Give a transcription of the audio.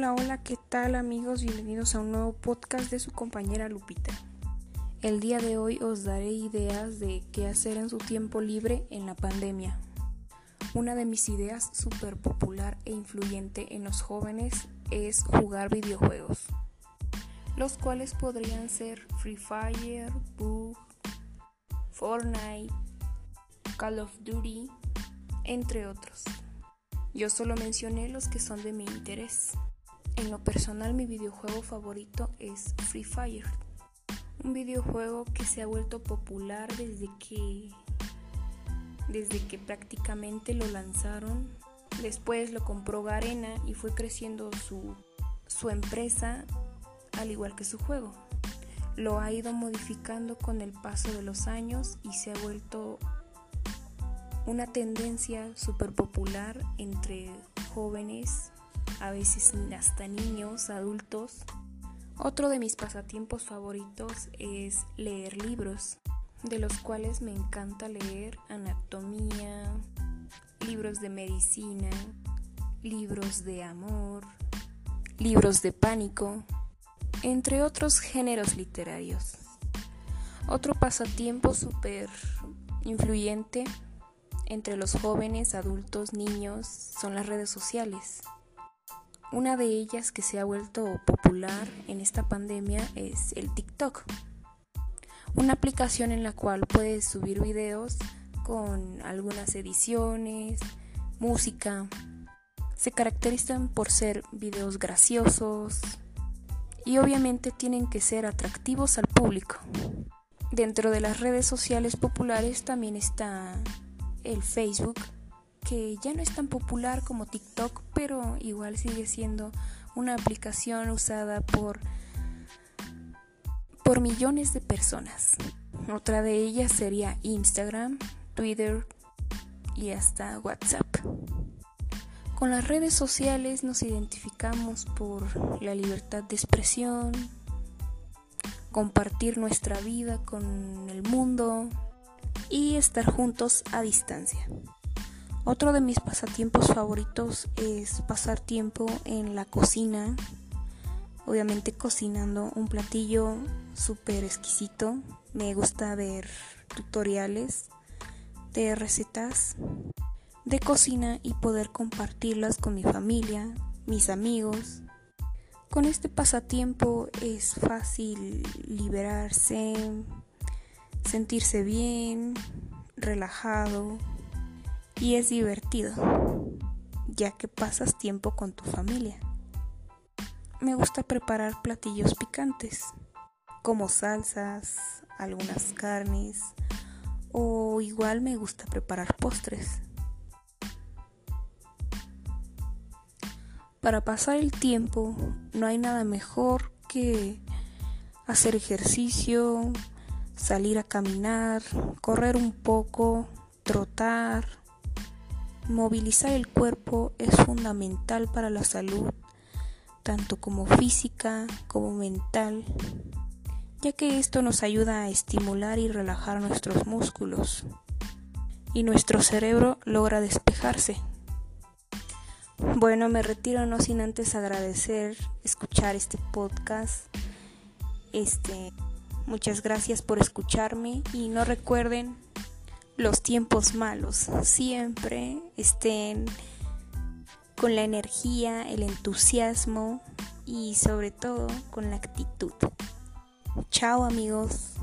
Hola, hola, ¿qué tal amigos? Bienvenidos a un nuevo podcast de su compañera Lupita. El día de hoy os daré ideas de qué hacer en su tiempo libre en la pandemia. Una de mis ideas súper popular e influyente en los jóvenes es jugar videojuegos, los cuales podrían ser Free Fire, Bug, Fortnite, Call of Duty, entre otros. Yo solo mencioné los que son de mi interés. En lo personal mi videojuego favorito es Free Fire, un videojuego que se ha vuelto popular desde que desde que prácticamente lo lanzaron. Después lo compró Garena y fue creciendo su, su empresa al igual que su juego. Lo ha ido modificando con el paso de los años y se ha vuelto una tendencia súper popular entre jóvenes, a veces hasta niños, adultos. Otro de mis pasatiempos favoritos es leer libros, de los cuales me encanta leer anatomía, libros de medicina, libros de amor, libros de pánico, entre otros géneros literarios. Otro pasatiempo súper influyente entre los jóvenes, adultos, niños son las redes sociales. Una de ellas que se ha vuelto popular en esta pandemia es el TikTok, una aplicación en la cual puedes subir videos con algunas ediciones, música. Se caracterizan por ser videos graciosos y obviamente tienen que ser atractivos al público. Dentro de las redes sociales populares también está el Facebook, que ya no es tan popular como TikTok, pero igual sigue siendo una aplicación usada por, por millones de personas. Otra de ellas sería Instagram, Twitter y hasta WhatsApp. Con las redes sociales nos identificamos por la libertad de expresión, compartir nuestra vida con el mundo, y estar juntos a distancia. Otro de mis pasatiempos favoritos es pasar tiempo en la cocina, obviamente cocinando un platillo súper exquisito. Me gusta ver tutoriales de recetas de cocina y poder compartirlas con mi familia, mis amigos. Con este pasatiempo es fácil liberarse, sentirse bien, relajado y es divertido, ya que pasas tiempo con tu familia. Me gusta preparar platillos picantes, como salsas, algunas carnes, o igual me gusta preparar postres. Para pasar el tiempo no hay nada mejor que hacer ejercicio, salir a caminar, correr un poco, trotar. Movilizar el cuerpo es fundamental para la salud, tanto como física como mental, ya que esto nos ayuda a estimular y relajar nuestros músculos y nuestro cerebro logra despejarse. Bueno, me retiro no sin antes agradecer escuchar este podcast. Este Muchas gracias por escucharme y no recuerden los tiempos malos. Siempre estén con la energía, el entusiasmo y sobre todo con la actitud. Chao amigos.